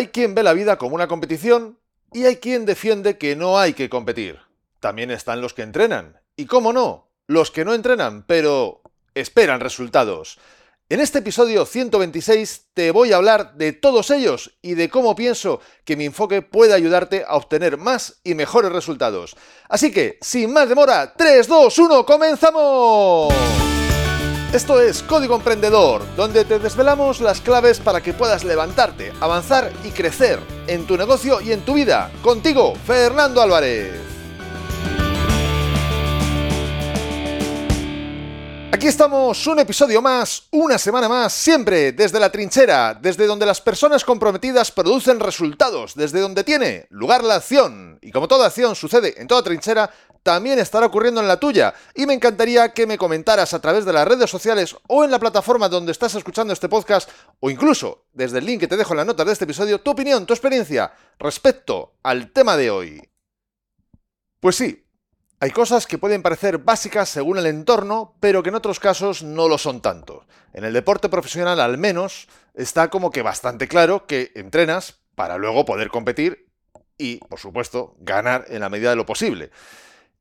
Hay quien ve la vida como una competición y hay quien defiende que no hay que competir. También están los que entrenan. Y cómo no, los que no entrenan, pero esperan resultados. En este episodio 126 te voy a hablar de todos ellos y de cómo pienso que mi enfoque puede ayudarte a obtener más y mejores resultados. Así que, sin más demora, 3, 2, 1, comenzamos. Esto es Código Emprendedor, donde te desvelamos las claves para que puedas levantarte, avanzar y crecer en tu negocio y en tu vida. Contigo, Fernando Álvarez. Aquí estamos, un episodio más, una semana más, siempre desde la trinchera, desde donde las personas comprometidas producen resultados, desde donde tiene lugar la acción. Y como toda acción sucede en toda trinchera, también estará ocurriendo en la tuya. Y me encantaría que me comentaras a través de las redes sociales o en la plataforma donde estás escuchando este podcast, o incluso desde el link que te dejo en la nota de este episodio, tu opinión, tu experiencia respecto al tema de hoy. Pues sí, hay cosas que pueden parecer básicas según el entorno, pero que en otros casos no lo son tanto. En el deporte profesional al menos está como que bastante claro que entrenas para luego poder competir y, por supuesto, ganar en la medida de lo posible.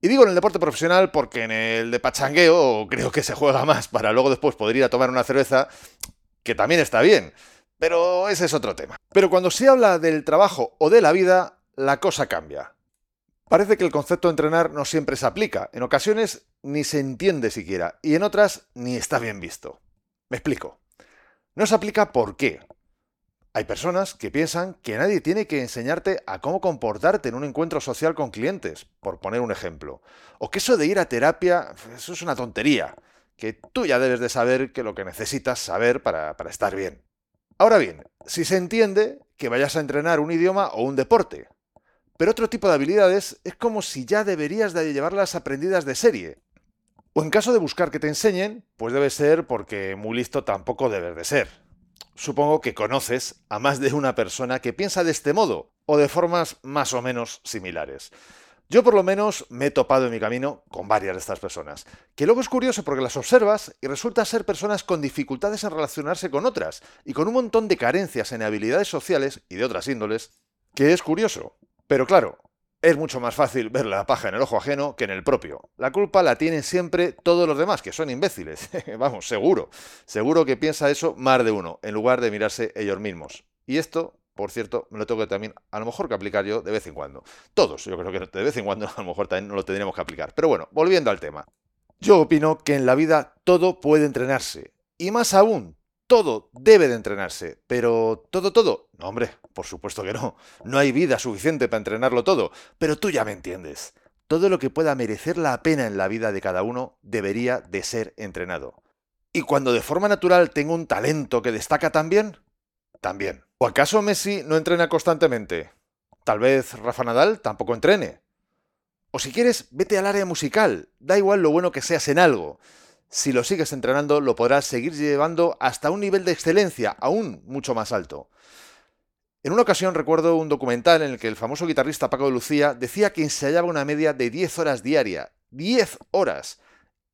Y digo en el deporte profesional porque en el de pachangueo creo que se juega más para luego después poder ir a tomar una cerveza, que también está bien, pero ese es otro tema. Pero cuando se habla del trabajo o de la vida, la cosa cambia. Parece que el concepto de entrenar no siempre se aplica, en ocasiones ni se entiende siquiera, y en otras ni está bien visto. Me explico. No se aplica por qué. Hay personas que piensan que nadie tiene que enseñarte a cómo comportarte en un encuentro social con clientes, por poner un ejemplo. O que eso de ir a terapia, eso es una tontería, que tú ya debes de saber que lo que necesitas saber para, para estar bien. Ahora bien, si se entiende que vayas a entrenar un idioma o un deporte, pero otro tipo de habilidades es como si ya deberías de llevarlas aprendidas de serie. O en caso de buscar que te enseñen, pues debe ser porque muy listo tampoco debes de ser. Supongo que conoces a más de una persona que piensa de este modo, o de formas más o menos similares. Yo por lo menos me he topado en mi camino con varias de estas personas, que luego es curioso porque las observas y resulta ser personas con dificultades en relacionarse con otras y con un montón de carencias en habilidades sociales y de otras índoles, que es curioso, pero claro, es mucho más fácil ver la paja en el ojo ajeno que en el propio. La culpa la tienen siempre todos los demás, que son imbéciles. Vamos, seguro. Seguro que piensa eso más de uno, en lugar de mirarse ellos mismos. Y esto, por cierto, me lo tengo también, a lo mejor que aplicar yo de vez en cuando. Todos, yo creo que de vez en cuando a lo mejor también lo tendríamos que aplicar. Pero bueno, volviendo al tema. Yo opino que en la vida todo puede entrenarse. Y más aún, todo debe de entrenarse, pero todo, todo. No, hombre, por supuesto que no. No hay vida suficiente para entrenarlo todo, pero tú ya me entiendes. Todo lo que pueda merecer la pena en la vida de cada uno debería de ser entrenado. ¿Y cuando de forma natural tengo un talento que destaca también? También. ¿O acaso Messi no entrena constantemente? Tal vez Rafa Nadal tampoco entrene. O si quieres, vete al área musical. Da igual lo bueno que seas en algo si lo sigues entrenando, lo podrás seguir llevando hasta un nivel de excelencia aún mucho más alto. En una ocasión recuerdo un documental en el que el famoso guitarrista Paco de Lucía decía que ensayaba una media de 10 horas diaria. 10 horas.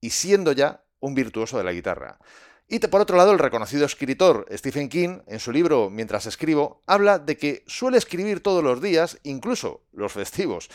Y siendo ya un virtuoso de la guitarra. Y por otro lado, el reconocido escritor Stephen King, en su libro Mientras escribo, habla de que suele escribir todos los días, incluso los festivos,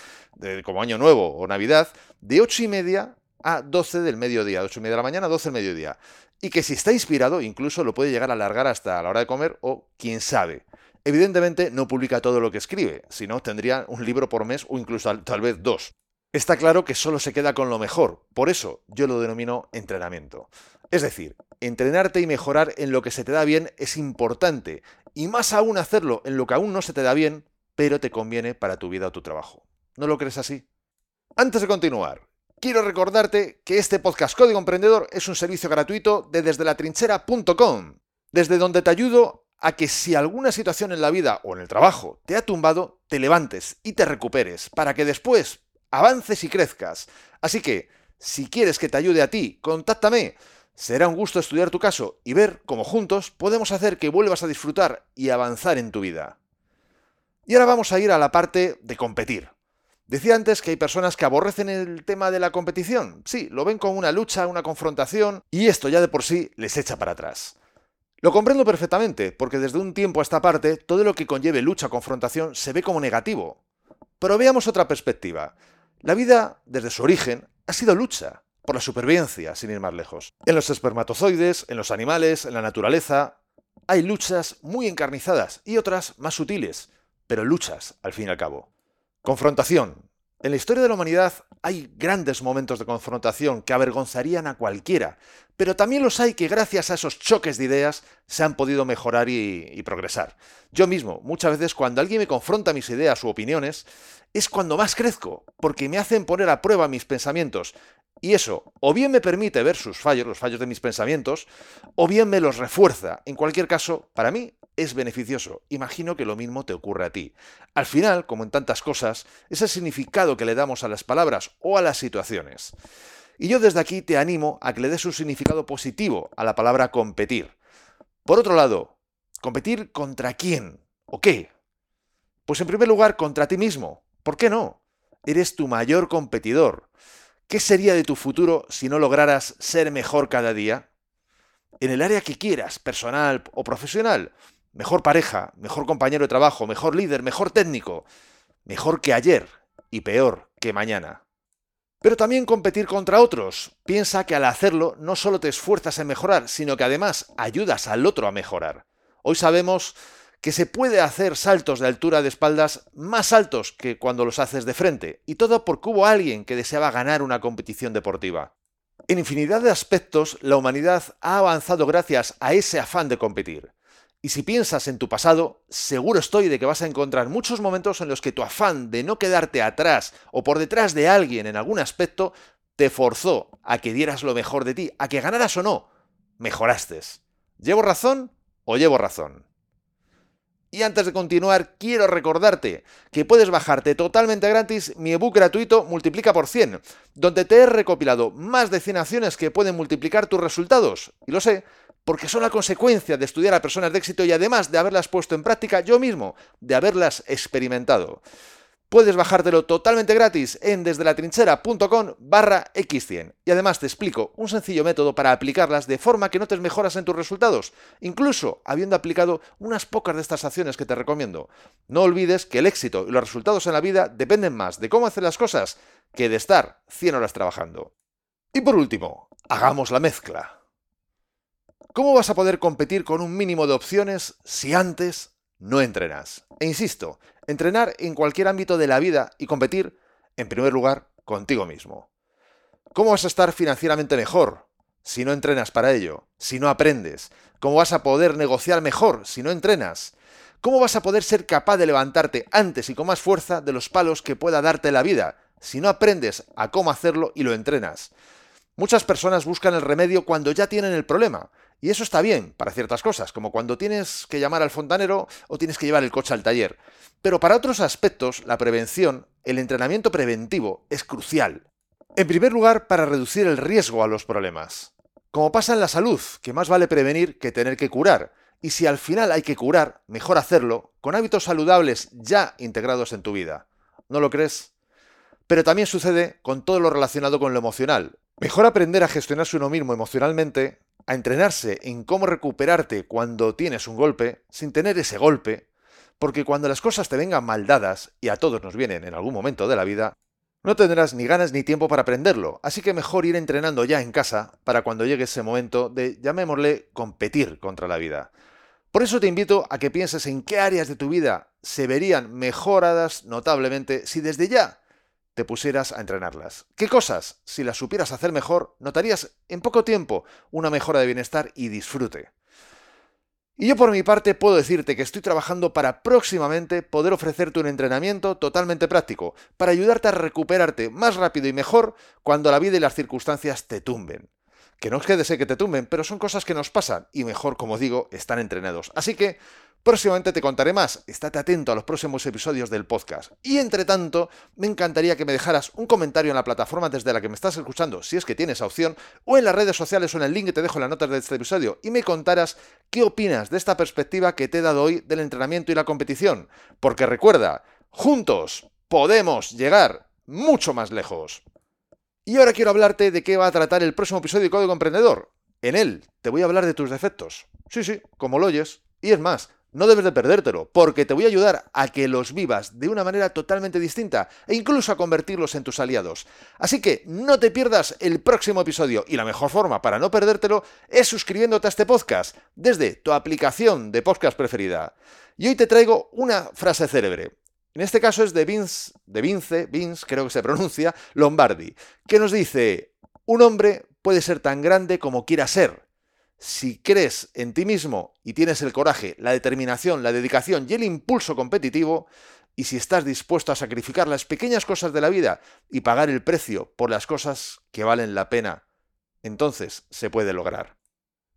como Año Nuevo o Navidad, de 8 y media a 12 del mediodía, 8 y media de la mañana, 12 del mediodía. Y que si está inspirado, incluso lo puede llegar a alargar hasta la hora de comer o quién sabe. Evidentemente no publica todo lo que escribe, si no tendría un libro por mes o incluso tal vez dos. Está claro que solo se queda con lo mejor, por eso yo lo denomino entrenamiento. Es decir, entrenarte y mejorar en lo que se te da bien es importante, y más aún hacerlo en lo que aún no se te da bien, pero te conviene para tu vida o tu trabajo. ¿No lo crees así? Antes de continuar, Quiero recordarte que este podcast Código Emprendedor es un servicio gratuito de desde la trinchera.com, desde donde te ayudo a que si alguna situación en la vida o en el trabajo te ha tumbado, te levantes y te recuperes para que después avances y crezcas. Así que, si quieres que te ayude a ti, contáctame. Será un gusto estudiar tu caso y ver cómo juntos podemos hacer que vuelvas a disfrutar y avanzar en tu vida. Y ahora vamos a ir a la parte de competir. Decía antes que hay personas que aborrecen el tema de la competición. Sí, lo ven como una lucha, una confrontación, y esto ya de por sí les echa para atrás. Lo comprendo perfectamente, porque desde un tiempo a esta parte todo lo que conlleve lucha confrontación se ve como negativo. Pero veamos otra perspectiva. La vida, desde su origen, ha sido lucha, por la supervivencia, sin ir más lejos. En los espermatozoides, en los animales, en la naturaleza, hay luchas muy encarnizadas y otras más sutiles, pero luchas, al fin y al cabo. Confrontación. En la historia de la humanidad hay grandes momentos de confrontación que avergonzarían a cualquiera, pero también los hay que gracias a esos choques de ideas se han podido mejorar y, progresar. Yo mismo, muchas veces cuando alguien me confronta mis ideas u opiniones, es cuando más crezco, porque me hacen poner a prueba mis pensamientos, y eso o bien me permite ver sus fallos, los fallos de mis pensamientos, o bien me los refuerza. En cualquier caso, para mí es beneficioso. Imagino que lo mismo te ocurre a ti. Al final, como en tantas cosas, es el significado que le damos a las palabras o a las situaciones. Y yo desde aquí te animo a que le des un significado positivo a la palabra competir. Por otro lado, ¿competir contra quién o qué? Pues en primer lugar, contra ti mismo. ¿Por qué no? Eres tu mayor competidor. ¿Qué sería de tu futuro si no lograras ser mejor cada día? En el área que quieras, personal o profesional, mejor pareja, mejor compañero de trabajo, mejor líder, mejor técnico, mejor que ayer y peor que mañana. Pero también competir contra otros. Piensa que al hacerlo no solo te esfuerzas en mejorar, sino que además ayudas al otro a mejorar. Hoy sabemos que se puede hacer saltos de altura de espaldas más altos que cuando los haces de frente, y todo porque hubo alguien que deseaba ganar una competición deportiva. En infinidad de aspectos, la humanidad ha avanzado gracias a ese afán de competir. Y si piensas en tu pasado, seguro estoy de que vas a encontrar muchos momentos en los que tu afán de no quedarte atrás o por detrás de alguien en algún aspecto te forzó a que dieras lo mejor de ti, a que ganaras o no, mejoraste. ¿Llevo razón o llevo razón? Y antes de continuar, quiero recordarte que puedes bajarte totalmente gratis mi ebook gratuito Multiplica por 100, donde te he recopilado más de 100 acciones que pueden multiplicar tus resultados. Y lo sé, porque son la consecuencia de estudiar a personas de éxito y además de haberlas puesto en práctica yo mismo, de haberlas experimentado. Puedes bajártelo totalmente gratis en desdelatrinchera.com barra x100 y además te explico un sencillo método para aplicarlas de forma que notes mejoras en tus resultados, incluso habiendo aplicado unas pocas de estas acciones que te recomiendo. No olvides que el éxito y los resultados en la vida dependen más de cómo hacer las cosas que de estar 100 horas trabajando. Y por último, hagamos la mezcla. ¿Cómo vas a poder competir con un mínimo de opciones si antes no entrenas? E insisto, entrenar en cualquier ámbito de la vida y competir, en primer lugar, contigo mismo. ¿Cómo vas a estar financieramente mejor si no entrenas para ello? Si no aprendes. ¿Cómo vas a poder negociar mejor si no entrenas? ¿Cómo vas a poder ser capaz de levantarte antes y con más fuerza de los palos que pueda darte la vida si no aprendes a cómo hacerlo y lo entrenas? Muchas personas buscan el remedio cuando ya tienen el problema y eso está bien para ciertas cosas, como cuando tienes que llamar al fontanero o tienes que llevar el coche al taller. Pero para otros aspectos, la prevención, el entrenamiento preventivo, es crucial. En primer lugar, para reducir el riesgo a los problemas. Como pasa en la salud, que más vale prevenir que tener que curar. Y si al final hay que curar, mejor hacerlo con hábitos saludables ya integrados en tu vida. ¿No lo crees? Pero también sucede con todo lo relacionado con lo emocional. Mejor aprender a gestionarse uno mismo emocionalmente a entrenarse en cómo recuperarte cuando tienes un golpe, sin tener ese golpe, porque cuando las cosas te vengan mal dadas, y a todos nos vienen en algún momento de la vida, no tendrás ni ganas ni tiempo para aprenderlo, así que mejor ir entrenando ya en casa para cuando llegue ese momento de, llamémosle, competir contra la vida. Por eso te invito a que pienses en qué áreas de tu vida se verían mejoradas notablemente si desde ya te pusieras a entrenarlas. ¿Qué cosas, si las supieras hacer mejor, notarías en poco tiempo una mejora de bienestar y disfrute? Y yo por mi parte puedo decirte que estoy trabajando para próximamente poder ofrecerte un entrenamiento totalmente práctico, para ayudarte a recuperarte más rápido y mejor cuando la vida y las circunstancias te tumben. Que no es que desee que te tumben, pero son cosas que nos pasan y mejor, como digo, están entrenados. Así que Próximamente te contaré más, estate atento a los próximos episodios del podcast. Y entre tanto, me encantaría que me dejaras un comentario en la plataforma desde la que me estás escuchando, si es que tienes opción, o en las redes sociales o en el link que te dejo en las notas de este episodio, y me contaras qué opinas de esta perspectiva que te he dado hoy del entrenamiento y la competición. Porque recuerda, juntos podemos llegar mucho más lejos. Y ahora quiero hablarte de qué va a tratar el próximo episodio de Código Emprendedor. En él te voy a hablar de tus defectos. Sí, sí, como lo oyes. Y es más, no debes de perdértelo, porque te voy a ayudar a que los vivas de una manera totalmente distinta e incluso a convertirlos en tus aliados. Así que no te pierdas el próximo episodio y la mejor forma para no perdértelo es suscribiéndote a este podcast desde tu aplicación de podcast preferida. Y hoy te traigo una frase célebre. En este caso es de Vince, de Vince, Vince, creo que se pronuncia, Lombardi, que nos dice, un hombre puede ser tan grande como quiera ser, si crees en ti mismo y tienes el coraje, la determinación, la dedicación y el impulso competitivo, y si estás dispuesto a sacrificar las pequeñas cosas de la vida y pagar el precio por las cosas que valen la pena, entonces se puede lograr.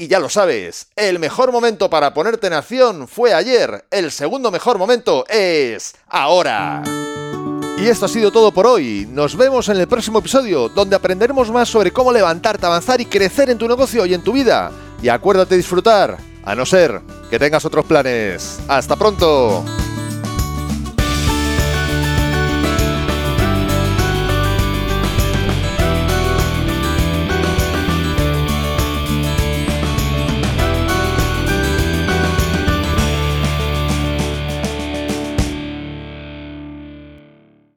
Y ya lo sabes, el mejor momento para ponerte en acción fue ayer, el segundo mejor momento es ahora. Y esto ha sido todo por hoy. Nos vemos en el próximo episodio, donde aprenderemos más sobre cómo levantarte, avanzar y crecer en tu negocio y en tu vida. Y acuérdate de disfrutar, a no ser que tengas otros planes. ¡Hasta pronto!